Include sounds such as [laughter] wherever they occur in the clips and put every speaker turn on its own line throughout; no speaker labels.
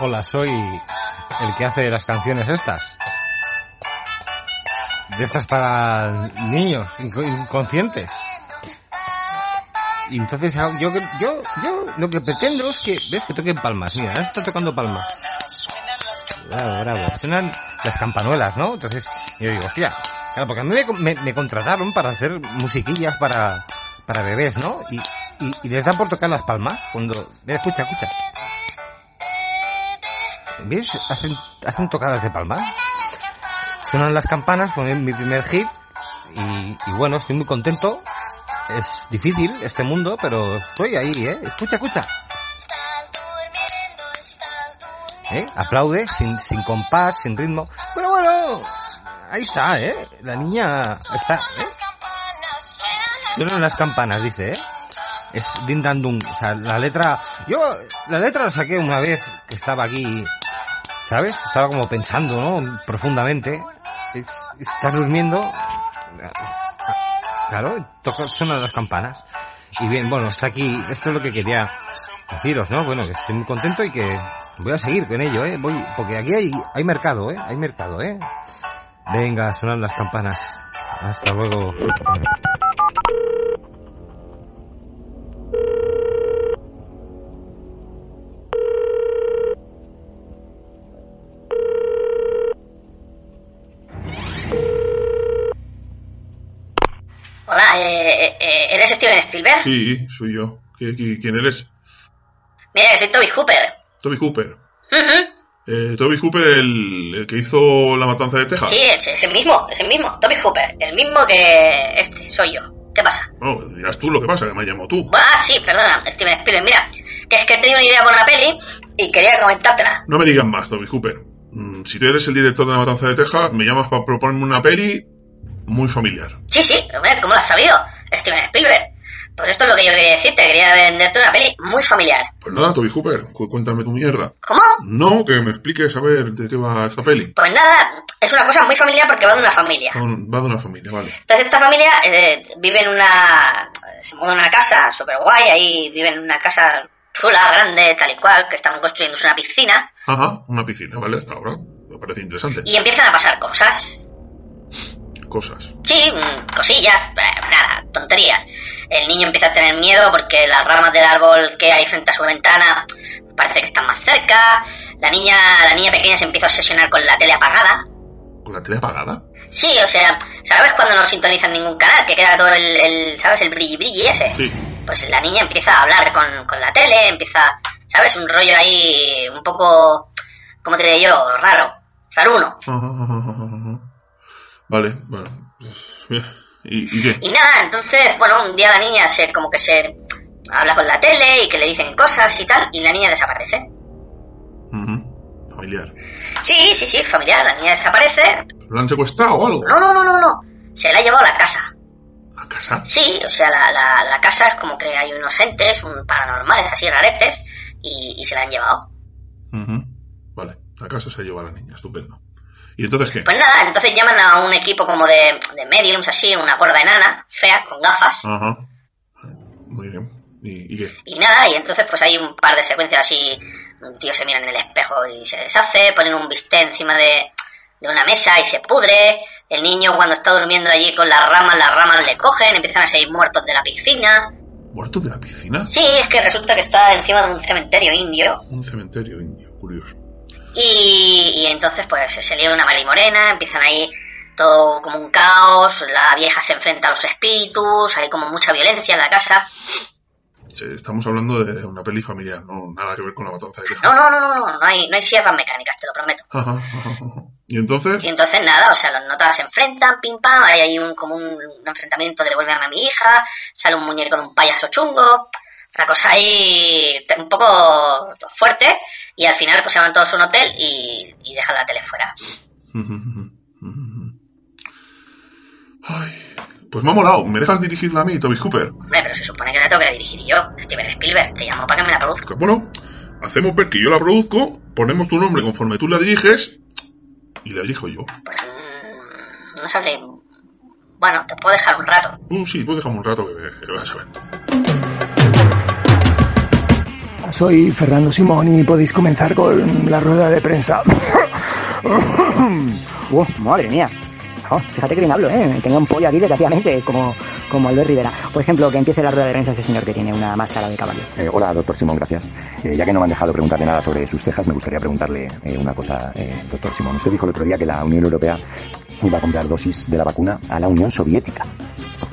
Hola, soy el que hace las canciones estas. De estas para niños inconscientes. Y entonces yo, yo, yo lo que pretendo es que, ves que toquen palmas. Mira, está tocando palmas. Bravo, bravo. Suenan las campanuelas, ¿no? Entonces yo digo, hostia, claro, porque a mí me, me, contrataron para hacer musiquillas para, para bebés, ¿no? Y, y, y les dan por tocar las palmas cuando... Mira, escucha, escucha. ¿Ves? Hacen, hacen tocadas de palma. Suenan las campanas, fue mi primer hit. Y, bueno, estoy muy contento. Es difícil este mundo, pero estoy ahí, ¿eh? Escucha, escucha. ¿Eh? Aplaude, sin, sin compás, sin ritmo. Bueno, bueno, ahí está, ¿eh? La niña está, ¿eh? Suenan las campanas, dice, ¿eh? Es din dan dum. O sea, la letra... Yo la letra la saqué una vez que estaba aquí ¿sabes? Estaba como pensando, ¿no? Profundamente. Estás durmiendo. Claro, toca, suenan las campanas. Y bien, bueno, está aquí. Esto es lo que quería deciros, ¿no? Bueno, que estoy muy contento y que voy a seguir con ello, ¿eh? Voy, porque aquí hay, hay mercado, ¿eh? Hay mercado, ¿eh? Venga, sonan las campanas. Hasta luego.
Hola, eh, eh, ¿eres Steven Spielberg?
Sí, soy yo. ¿Quién eres?
Mira, soy Toby Hooper.
Toby Hooper. eh, Toby Hooper, el, el, que hizo la matanza de Texas.
Sí, ese, ese mismo, ese mismo. Toby Hooper, el mismo que este, soy yo. ¿Qué pasa?
No, dirás tú lo que pasa, que me llamo tú.
Ah, sí, perdona, Steven Spielberg. Mira, que es que he tenido una idea con una peli y quería comentártela.
No me digas más, Toby Hooper. Mm, si tú eres el director de la matanza de Texas, me llamas para proponerme una peli muy familiar.
Sí, sí, ¿cómo lo has sabido? Steven Spielberg. Pues esto es lo que yo quería decirte, quería venderte una peli muy familiar.
Pues nada, Toby Hooper, cuéntame tu mierda.
¿Cómo?
No, que me expliques a ver de qué va esta peli.
Pues nada, es una cosa muy familiar porque va de una familia.
Va de una familia, vale.
Entonces esta familia eh, vive en una... se muda en una casa súper guay, ahí vive en una casa chula, grande, tal y cual, que están construyendo una piscina.
Ajá, una piscina, vale, hasta ahora. Me parece interesante.
Y empiezan a pasar cosas.
Cosas.
Sí, cosillas, nada, tonterías. El niño empieza a tener miedo porque las ramas del árbol que hay frente a su ventana parece que están más cerca. La niña, la niña pequeña se empieza a obsesionar con la tele apagada.
¿Con la tele apagada?
Sí, o sea, ¿sabes cuando no sintonizan ningún canal? Que queda todo el, el ¿sabes? El brilli brilli ese.
Sí.
Pues la niña empieza a hablar con, con la tele, empieza, ¿sabes? Un rollo ahí un poco, ¿cómo te diré yo? Raro. Raruno.
Vale, bueno. ¿Y, ¿Y, qué?
Y nada, entonces, bueno, un día la niña se como que se habla con la tele y que le dicen cosas y tal, y la niña desaparece.
Uh -huh. Familiar.
Sí, sí, sí, familiar. La niña desaparece.
¿Lo han secuestrado o algo?
No, no, no, no, no. Se la ha llevado a la casa.
¿La casa?
Sí, o sea, la, la, la casa es como que hay unos entes un paranormales, así raretes, y, y se la han llevado.
Uh -huh. Vale, la casa se lleva a la niña, estupendo. ¿Y entonces qué?
Pues nada, entonces llaman a un equipo como de, de mediums, así, una gorda enana, fea, con gafas.
Ajá. Muy bien. ¿Y, ¿Y, qué?
Y nada, y entonces pues hay un par de secuencias así, un tío se mira en el espejo y se deshace, ponen un bistec encima de, de una mesa y se pudre, el niño cuando está durmiendo allí con las ramas, las ramas le cogen, empiezan a salir muertos de la piscina.
¿Muertos de la piscina?
Sí, es que resulta que está encima de un cementerio indio.
Un cementerio indio, curioso.
Y, y entonces pues se lía una marimorena, empiezan ahí todo como un caos, la vieja se enfrenta a los espíritus, hay como mucha violencia en la casa.
Estamos hablando de una peli familiar, no nada que ver con la matanza de.
No, no, no, no, no, no hay, no hay sierras mecánicas, te lo prometo.
Ajá, ajá, ajá. ¿Y entonces?
Y entonces nada, o sea, los notas se enfrentan, pim pam, ahí hay un, como un, un enfrentamiento de devuélveme a mi hija, sale un muñeco con un payaso chungo, una cosa ahí un poco fuerte y al final pues se van todos a un hotel y, y dejan la tele fuera. [laughs]
Ay, pues me ha molado. ¿Me dejas dirigirla a mí, Toby Cooper?
Hombre, pero se supone que la tengo que dirigir yo. Steven Spielberg, te llamo para que me la produzca.
Bueno, hacemos ver que yo la produzco, ponemos tu nombre conforme tú la diriges y la dirijo yo.
Pues mm, no sabré. Bueno, te puedo dejar un rato.
Uh, sí, pues déjame un rato que, que vas a ver.
Soy Fernando Simón y podéis comenzar con la rueda de prensa. [coughs]
Uh, madre mía. Oh, fíjate que bien hablo, ¿eh? Tengo un pollo aquí desde hacía meses, como, como Albert Rivera. Por ejemplo, que empiece la rueda de prensa este señor que tiene una máscara de caballo.
Eh, hola, doctor Simón, gracias. Eh, ya que no me han dejado preguntarle nada sobre sus cejas, me gustaría preguntarle eh, una cosa, eh, doctor Simón. Usted dijo el otro día que la Unión Europea iba a comprar dosis de la vacuna a la Unión Soviética.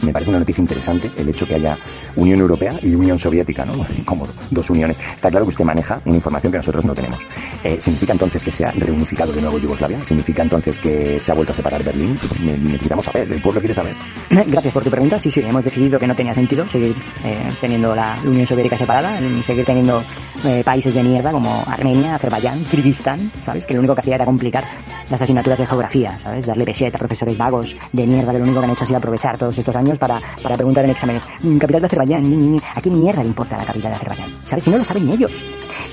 Me parece una noticia interesante el hecho que haya Unión Europea y Unión Soviética, ¿no? [laughs] Como dos uniones. Está claro que usted maneja una información que nosotros no tenemos. Eh, ¿Significa entonces que se ha reunificado de nuevo Yugoslavia? ¿Significa entonces que se ha vuelto a separar Berlín? Ne- Necesitamos saber, el pueblo quiere saber. [laughs]
Gracias por tu pregunta. Sí, sí, hemos decidido que no tenía sentido seguir eh, teniendo la Unión Soviética separada, seguir teniendo eh, países de mierda como Armenia, Azerbaiyán, Kirguistán, ¿sabes? Que lo único que hacía era complicar las asignaturas de geografía, ¿sabes? Darle peseta a profesores vagos de mierda que lo único que han hecho ha sido aprovechar todos estos años para, para preguntar en exámenes. "Mm, Capital de Azerbaiyán. ¿a qué mierda le importa la capital de Azerbaiyán? ¿Sabes? Si no lo saben ni ellos.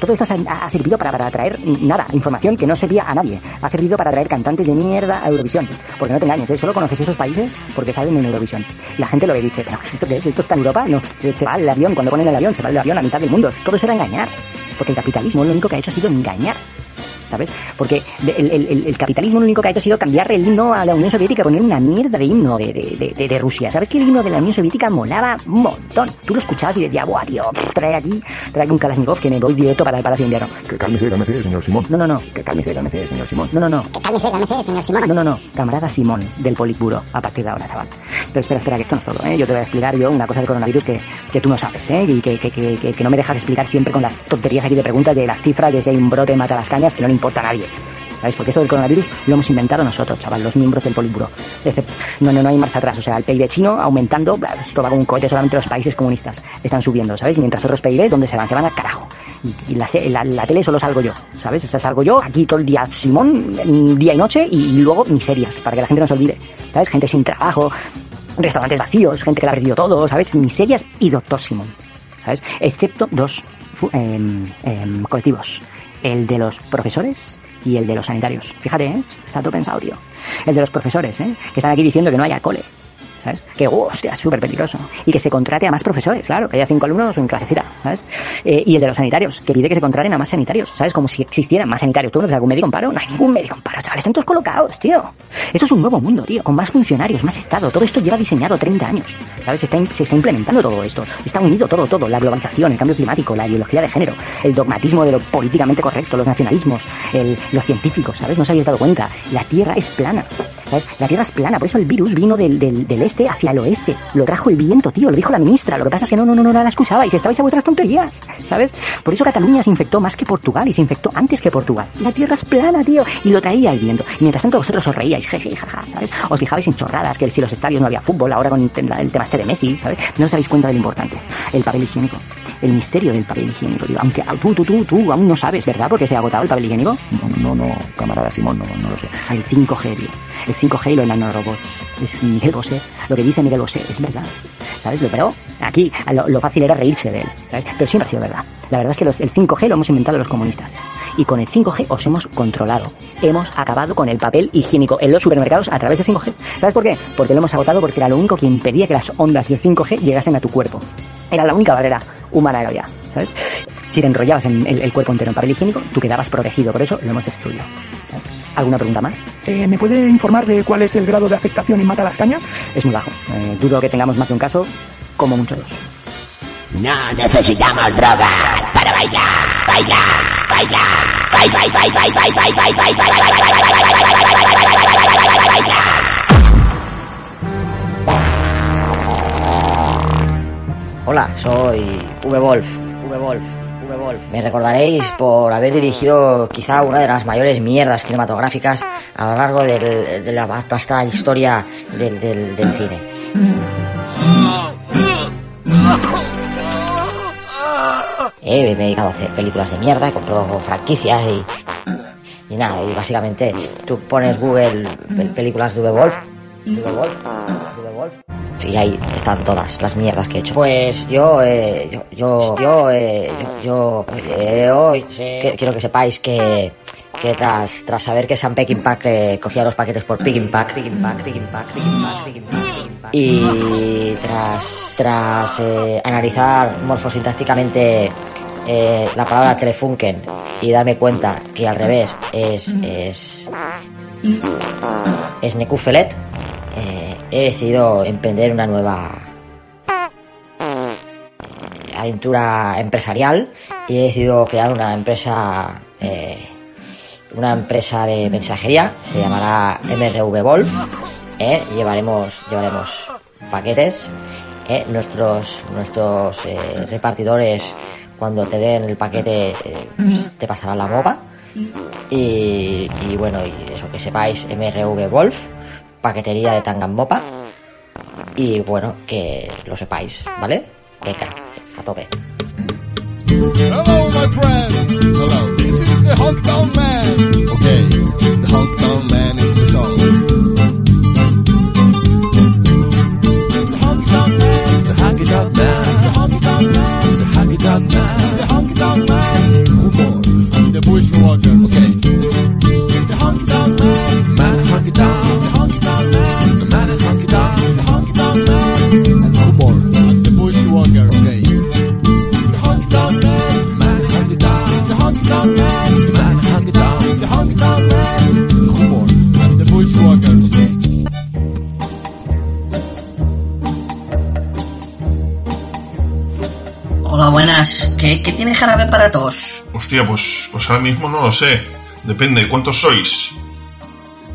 Todo esto ha, ha servido para, para traer mm, nada, información que no servía a nadie. Ha servido para traer cantantes de mierda a Eurovisión. Porque no te engañes, ¿eh? solo conoces esos países porque salen en Eurovisión. La gente lo ve y dice, ¿pero esto qué es? ¿Esto está en Europa? No, se va el avión, cuando ponen el avión, se va el avión a mitad del mundo. Todo eso era engañar. Porque el capitalismo lo único que ha hecho ha sido engañar. ¿Sabes? Porque el, el- el- el capitalismo lo único que ha hecho ha sido cambiar el himno a la Unión Soviética, poner una mierda de himno de, de, de- de- de Rusia. ¿Sabes que el himno de la Unión Soviética molaba un montón? Tú lo escuchabas y decías, buah, tío, trae aquí, trae aquí un Kalashnikov que me voy directo para el Palacio de Invierno.
Que cálmese, cálmese, señor Simón.
No, no, no.
Que cálmese, cálmese, señor Simón.
No, no, no.
Cálmese, cálmese, señor Simón.
No, no, no. Camarada Simón, del Politburo, a partir de ahora, chaval. Pero espera, espera, que esto no es todo, ¿eh? Yo te voy a explicar yo una cosa del coronavirus que, que tú no sabes, ¿eh? Y que, que, que, que- que no me dejas explicar siempre con las tonterías aquí de preguntas de las cifras de si hay un brote mata las cañas que no le importa a nadie. ¿Sabes? Porque eso del coronavirus lo hemos inventado nosotros, chaval, los miembros del Politburo. No, no, no hay marcha atrás. O sea, el PIB chino aumentando, esto va como un cohete, solamente los países comunistas están subiendo, ¿sabes? Mientras otros PIBs, ¿dónde se van? Se van al carajo. Y, la, la, la tele solo salgo yo, ¿sabes? O sea, salgo yo aquí todo el día, Simón, día y noche, y, luego miserias, para que la gente no se olvide. ¿Sabes? Gente sin trabajo, restaurantes vacíos, gente que la ha perdido todo, ¿sabes? Miserias y Doctor Simón, ¿sabes? Excepto dos em, colectivos. El de los profesores y el de los sanitarios. Fíjate, ¿eh? Está todo pensado. El de los profesores, ¿eh? Que están aquí diciendo que no haya cole. ¿Sabes? Que, oh, hostia, súper peligroso. Y que se contrate a más profesores, claro, que haya cinco alumnos en clasecita, ¿sabes? Eh, y el de los sanitarios, que pide que se contraten a más sanitarios, ¿sabes? Como si existieran más sanitarios. ¿Tú no algún médico en paro? No hay ningún médico en paro, chavales, están todos colocados, tío. Esto es un nuevo mundo, tío, con más funcionarios, más Estado. Todo esto lleva diseñado 30 años, ¿sabes? Se está, se está implementando todo esto. Está unido todo, todo. La globalización, el cambio climático, la ideología de género, el dogmatismo de lo políticamente correcto, los nacionalismos, el, los científicos, ¿sabes? No os habéis dado cuenta. La Tierra es plana. ¿Sabes? La Tierra es plana, por eso el virus vino del, del, del este hacia el oeste. Lo trajo el viento, tío, lo dijo la ministra. Lo que pasa es que no, no, no, no la escuchabais, estabais a vuestras tonterías, ¿sabes? Por eso Cataluña se infectó más que Portugal y se infectó antes que Portugal. La Tierra es plana, tío, y lo traía el viento. Y mientras tanto vosotros os reíais, [laughs] jeje, jaja, ¿sabes? Os fijabais en chorradas, que si los estadios no había fútbol, ahora con el, tema este de Messi, ¿sabes? No os dais cuenta de lo importante. El papel higiénico. El misterio del papel higiénico, tío. Aunque tú, tú, tú, tú aún no sabes, ¿verdad? Porque se ha agotado el papel higiénico.
No, no, no, camarada Simón, no, no lo sé.
El 5G, tío. El 5G y los nanorobots. Es Miguel Bosé. Lo que dice Miguel Bosé es verdad. ¿Sabes? Pero aquí lo, lo fácil era reírse de él. ¿sabes? Pero siempre ha sido verdad. La verdad es que los- el 5G lo hemos inventado los comunistas. Y con el 5G os hemos controlado. Hemos acabado con el papel higiénico en los supermercados a través de 5G. ¿Sabes por qué? Porque lo hemos agotado porque era lo único que impedía que las ondas del 5G llegasen a tu cuerpo. Era la única barrera humana que había. ¿Sabes? Si te enrollabas en el, el cuerpo entero en papel higiénico, tú quedabas protegido. Por eso lo hemos destruido. ¿sabes? ¿Alguna pregunta más?
Eh, ¿Me puede informar de cuál es el grado de afectación en Mata las Cañas?
Es muy bajo. Eh, dudo que tengamos más de un caso, como mucho dos.
No necesitamos drogas para bailar, bailar, bailar, bailar, bailar, bailar, bailar, bailar, bailar.
Hola, soy V-Wolf, V-Wolf. Me recordaréis por haber dirigido quizá una de las mayores mierdas cinematográficas a lo largo del- de la vasta historia del, del- cine. Eh, me he dedicado a hacer películas de mierda, he comprado franquicias y... Nada, y básicamente tú pones Google pel- películas de V-Wolf, V-Wolf, V-Wolf, y ahí están todas las mierdas que he hecho. Pues yo, eh, yo, yo, yo, eh, yo, yo, eh, hoy que- quiero que sepáis que, que tras, tras saber que Sam Peckinpah eh, cogía los paquetes por Pack, Picking Pack, Picking Pack, y tras, tras eh, analizar morfosintácticamente eh, la palabra telefunken y darme cuenta que al revés es, es, es Nekufelet, eh, he decidido emprender una nueva aventura empresarial y he decidido crear una empresa eh, una empresa de mensajería se llamará MRV Wolf eh, llevaremos llevaremos paquetes eh, nuestros nuestros eh, repartidores cuando te den el paquete te pasarán la mopa. Y, y bueno y eso que sepáis MRV Wolf paquetería de Tangan Mopa y bueno que lo sepáis vale venga a tope
Hello, my friend. Hello. This is the Hometown Man. Okay, the Hometown Man is the song. The Hometown Man. The Honky Tonk Man. The Hometown Man. The Honky Tonk Man. The Hometown Man. Humor. The Bushwalker. Okay.
Buenas. ¿Qué, qué tiene jarabe para tos?
Hostia, pues, pues ahora mismo no lo sé. Depende, ¿cuántos sois?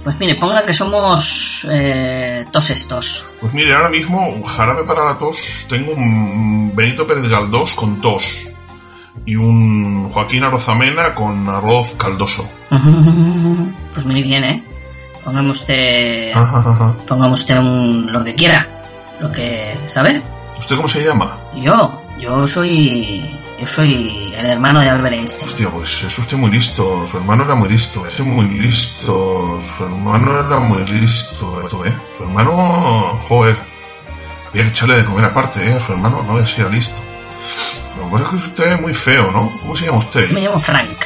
Pues mire, ponga que somos eh, tos estos.
Pues mire, ahora mismo, un jarabe para la tos, tengo un Benito Pérez Galdós con tos. Y un Joaquín Arozamena con arroz caldoso. [laughs]
Pues muy bien, ¿eh? Póngame usted...
Ajá. [laughs]
Póngame usted un, lo que quiera. Lo que... ¿Sabe?
¿Usted cómo se llama?
Yo. Yo soy... Yo soy el hermano de Albert Einstein.
Hostia, pues es usted muy listo. Su hermano era muy listo. Es muy listo. Su hermano era muy listo. Esto, ¿eh? Su hermano... Joder. Había que echarle de comer aparte, ¿eh? Su hermano no era listo. Lo que pasa es que es usted muy feo, ¿no? ¿Cómo se llama usted?
Me llamo Frank.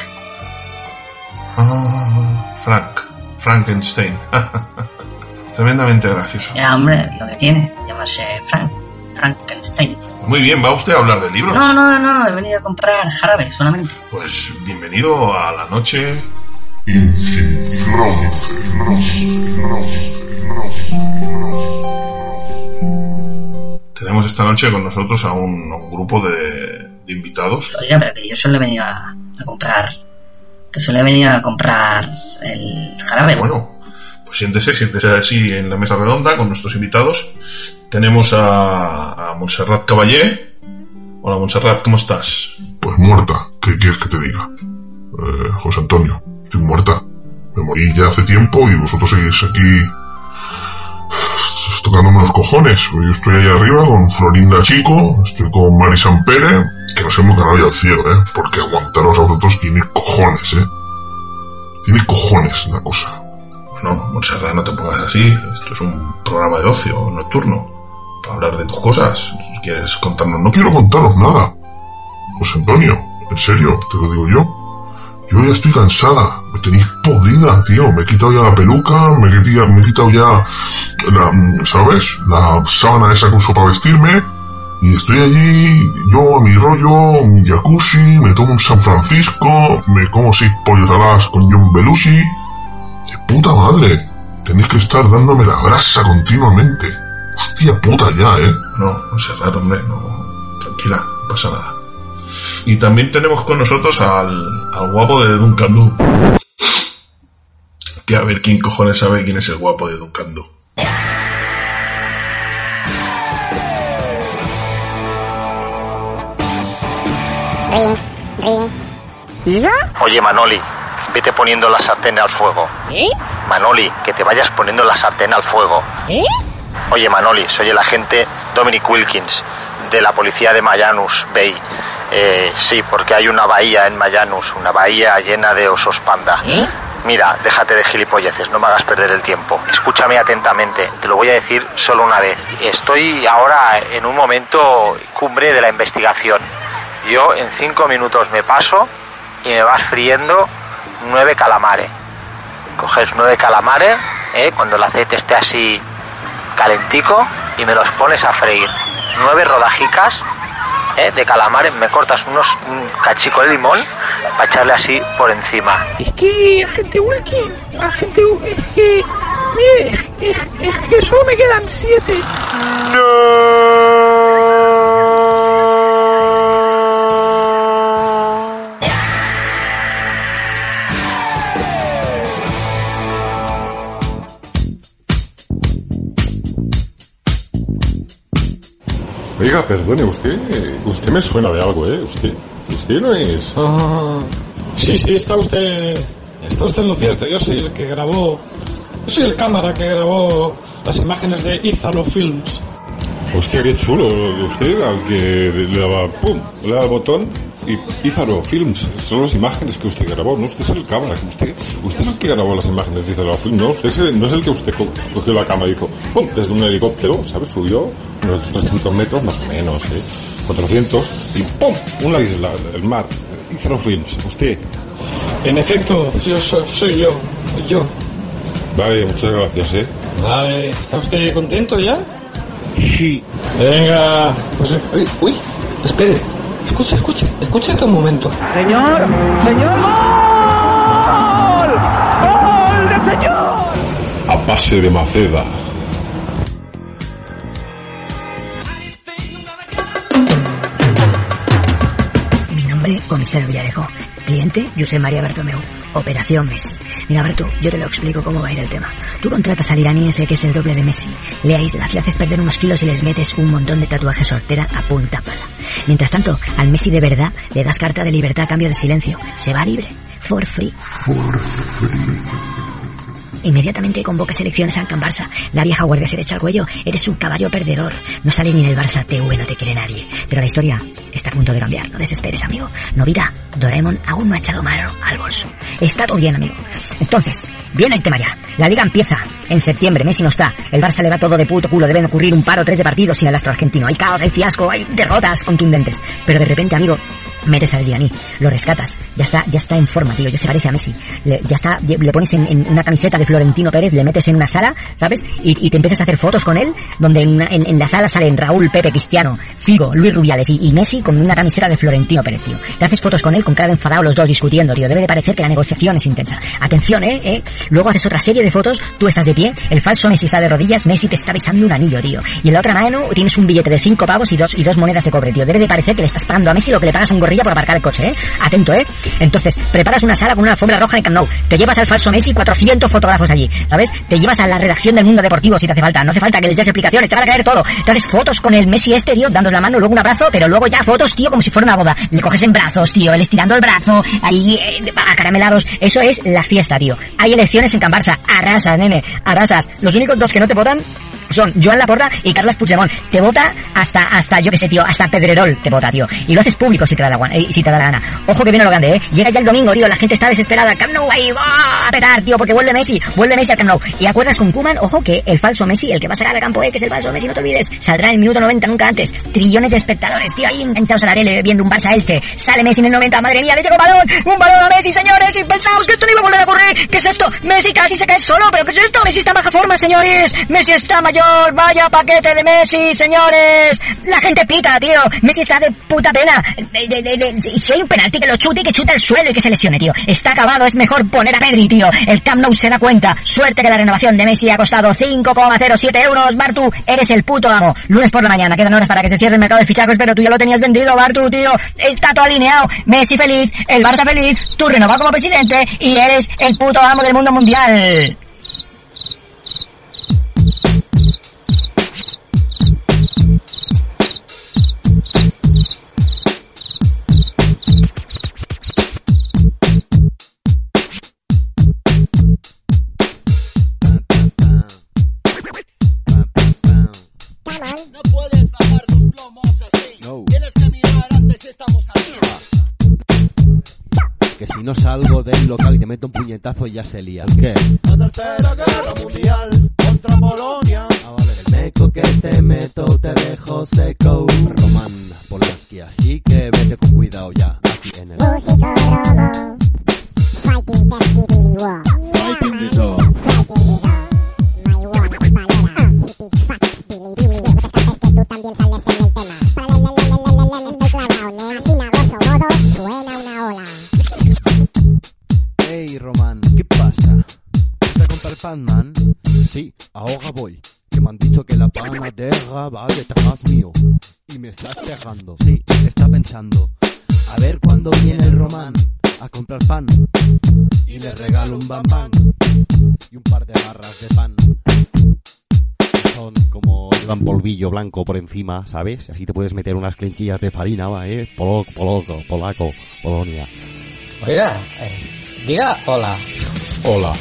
Ah, Frank. Frankenstein. [laughs] Tremendamente gracioso.
Ya, hombre, lo que tiene. Llamarse Frank. Frankenstein.
Muy bien, ¿va usted a hablar del libro?
No, no, no, he venido a comprar jarabe solamente.
Pues bienvenido a la noche. Tenemos esta noche con nosotros a un, a un grupo de, de invitados.
Oiga, pero que yo solo he venido a, a comprar. Que solo he venido a comprar el jarabe.
Bueno, pues siéntese, siéntese así en la mesa redonda con nuestros invitados. Tenemos a, a Montserrat Caballé. Hola Montserrat, ¿cómo estás?
Pues muerta, ¿qué quieres que te diga? Eh, José Antonio, estoy muerta. Me morí ya hace tiempo y vosotros seguís aquí [sighs] tocándome los cojones. Yo estoy ahí arriba con Florinda Chico, estoy con Mari Sampere, que nos hemos ganado ya al cielo, ¿eh? Porque aguantaros a vosotros tiene cojones, ¿eh? Tiene cojones la cosa.
Bueno, Montserrat, no te pongas así. Esto es un programa de ocio nocturno. Hablar de tus cosas. Quieres contarnos,
No quiero contaros nada. José Antonio, en serio, te lo digo yo. Yo ya estoy cansada. Me tenéis podrida, tío. Me he quitado ya la peluca, me he quitado, me he quitado ya la, ¿sabes? La sábana esa que uso para vestirme. Y estoy allí, yo a mi rollo, mi jacuzzi, me tomo un San Francisco, me como seis pollos alas con John Belushi. De puta madre. Tenéis que estar dándome la grasa continuamente. Hostia puta ya, eh.
No, Montserrat, hombre, no. Tranquila, no pasa nada. Y también tenemos con nosotros al, al guapo de Duncan Du. Que a ver quién cojones sabe quién es el guapo de Duncan Du.
Ring, ring.
Oye, Manoli, vete poniendo la sartén al fuego.
¿Eh?
Manoli, que te vayas poniendo la sartén al fuego.
¿Eh?
Oye, Manoli, soy el agente Dominic Wilkins, de la policía de Mayanus Bay. Eh, sí, porque hay una bahía en Mayanus, una bahía llena de osos panda. Mira, déjate de gilipolleces, no me hagas perder el tiempo. Escúchame atentamente, te lo voy a decir solo una vez. Estoy ahora en un momento cumbre de la investigación. Yo en cinco minutos me paso y me vas friendo nueve calamares. Coges nueve calamares, ¿eh? cuando el aceite esté así calentico, y me los pones a freír. Nueve rodajicas ¿eh? de calamares, me cortas unos un cachico de limón para echarle así por encima.
Es que, agente Wilkin, agente es que... Mire, es, es- es que solo me quedan siete.
Oiga, perdone, usted, usted me suena de algo, ¿eh? Usted, usted no es...
Ah, sí, sí, está usted... Está usted en lo cierto. Yo soy el que grabó... Yo soy el cámara que grabó las imágenes de Izalo Films.
Hostia, qué chulo. Usted al que le daba, pum, le daba el botón y Izaro Films. Son las imágenes que usted grabó, no usted es el cámara. Usted, usted es el que grabó las imágenes de Izaro Films, no. Usted es el- no es el que usted co- cogió la cámara y dijo, pum, desde un helicóptero, ¿sabes? Subió unos 300 metros más o menos, ¿eh? 400 y pum, una isla, el mar. Izaro Films, usted.
En efecto, yo soy, soy yo. Yo.
Vale, muchas gracias, ¿eh?
Vale, ¿está usted contento ya? Sí. Venga, pues... Uy, uy, espere. Escucha, escucha, escucha esto un momento.
Señor, señor, gol. Gol del señor.
A base de Maceda.
Mi nombre, comisario Villarejo. Cliente, José María Bertomeu. Operación Messi. Mira, Berto, yo te lo explico cómo va a ir el tema. Tú contratas al iraní ese que es el doble de Messi, le aíslas, le haces perder unos kilos y les metes un montón de tatuajes soltera a punta pala. Mientras tanto, al Messi de verdad le das carta de libertad a cambio de silencio. Se va libre. For free. Inmediatamente convocas elecciones al Can Barça. La vieja guardia se le echa al cuello. Eres un caballo perdedor. No sale ni en el Barça TV, no te quiere nadie. Pero la historia está a punto de cambiar. No desesperes, amigo. Novita, Doraemon aún no ha echado mano al bolso. Está todo bien, amigo. Entonces, viene el tema ya. La liga empieza. En septiembre, Messi no está. El Barça le va todo de puto culo. Deben ocurrir un paro, tres de partidos sin el astro argentino. Hay caos, hay fiasco, hay derrotas contundentes. Pero de repente, amigo, metes al iraní, lo rescatas, ya está, ya está en forma, tío, ya se parece a Messi, le, ya está, le pones en, una camiseta de Florentino Pérez, le metes en una sala, ¿sabes? Y, te empiezas a hacer fotos con él, donde en, en- en la sala salen Raúl, Pepe, Cristiano, Figo, Luis Rubiales y, y Messi con una camiseta de Florentino Pérez, tío. Te haces fotos con él con cara de enfadado los dos discutiendo, tío. Debe de parecer que la negociación es intensa. Atención, eh, eh. Luego haces otra serie de fotos, tú estás de pie, el falso Messi está de rodillas, Messi te está besando un anillo, tío. Y en la otra mano tienes un billete de cinco pavos y dos, y dos monedas de cobre, tío. Debe de parecer que le estás pagando a Messi lo que le pagas a un gorrilla por aparcar el coche, eh. Atento, eh. Entonces, preparas una sala con una alfombra roja en Camp Nou. Te llevas al falso Messi 400 fotógrafos allí, ¿sabes? Te llevas a la redacción del mundo deportivo si te hace falta. No hace falta que les des explicaciones, te van a caer todo. Te haces fotos con el Messi este, tío, dándole la mano, luego un abrazo, pero luego ya fotos, tío, como si fuera una boda. Le coges en brazos, tío, él estirando el brazo, ahí, eh, acaramelados. Eso es la fiesta, tío. Hay elecciones en Can Barça. Arrasas, nene, arrasas. Los únicos dos que no te votan son Joan Laporta y Carles Puigdemont. Te vota hasta, hasta, yo qué sé, tío, hasta Pedrerol te vota, tío. Y lo haces público si te da la, eh, si te da la gana. Ojo que viene lo grande, eh. Llega ya el domingo, tío, la gente está desesperada. Camp Nou ahí, va a petar, tío, porque vuelve Messi, vuelve Messi al Camp Nou. Y acuerdas con Kuman, ojo que el falso Messi, el que va a sacar al campo, eh, que es el falso Messi, no te olvides, saldrá en el minuto 90, nunca antes. Trillones de espectadores, tío, ahí enganchados a la tele viendo un Barça Elche. Sale Messi en el 90, madre mía, le llegó balón, un balón a Messi, señores, impensados, que esto no iba a volver a ocurrir. ¿Qué es esto? Messi casi se cae solo, pero ¿qué es esto? Messi está en baja forma, señores. Messi está vaya paquete de Messi, señores. La gente pica, tío. Messi está de puta pena. De- si hay un penalti, que lo chute y que chute el suelo y que se lesione, tío. Está acabado, es mejor poner a Pedri, tío. El Camp Nou se da cuenta. Suerte que la renovación de Messi ha costado 5,07 euros. Bartu, eres el puto amo. Lunes por la mañana, quedan horas para que se cierre el mercado de fichajes, pero tú ya lo tenías vendido, Bartu, tío. Está todo alineado. Messi feliz, el Barça feliz, tú renovado como presidente y eres el puto amo del mundo mundial.
No
salgo del local y te meto un puñetazo y ya se lía. ¿Qué?
La tercera guerra mundial contra Polonia.
Ah, vale. El meco que te meto te dejo seco. Román Polanski, así que vete con cuidado ya. Aquí en el...
Musicódromo. Fighting the Billy War.
Me han dicho que la panadera va detrás mío. Y me estás pegando. Sí, está pensando. A ver cuándo viene el Román a comprar pan. Y le regalo un bambán. Y un par de barras de pan. Son como llevan polvillo blanco por encima, ¿sabes? Así te puedes meter unas clenchillas de farina, ¿va? ¿eh? Poloco, poloco, polaco, Polonia.
Oiga, eh, diga hola.
Hola.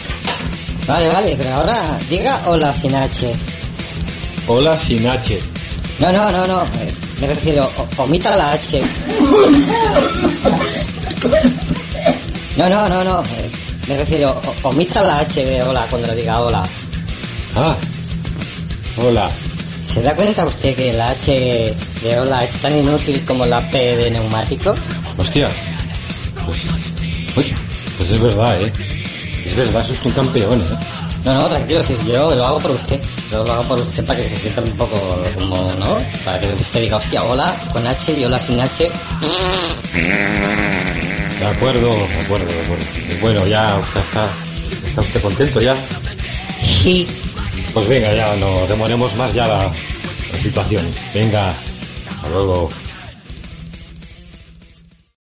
Vale, vale, pero ahora diga hola sin H.
Hola sin H.
No, no, no, no. eh, me refiero, omita la H. No, no, no, no. eh, me refiero, omita la H de hola cuando le diga hola.
Ah. Hola.
¿Se da cuenta usted que la H de hola es tan inútil como la P de neumático?
Hostia. Pues, oye, pues es verdad, ¿eh? Es verdad, sos un campeón, ¿eh?
No, no, tranquilo, si yo lo hago por usted. Yo lo hago por usted para que se sienta un poco como, ¿no? Para que usted diga, hostia, hola con H y hola sin H.
De acuerdo, de acuerdo, de acuerdo. Y bueno, ya está, está usted contento ya.
Sí.
Pues venga, ya no demoremos más ya la, la situación. Venga, hasta luego.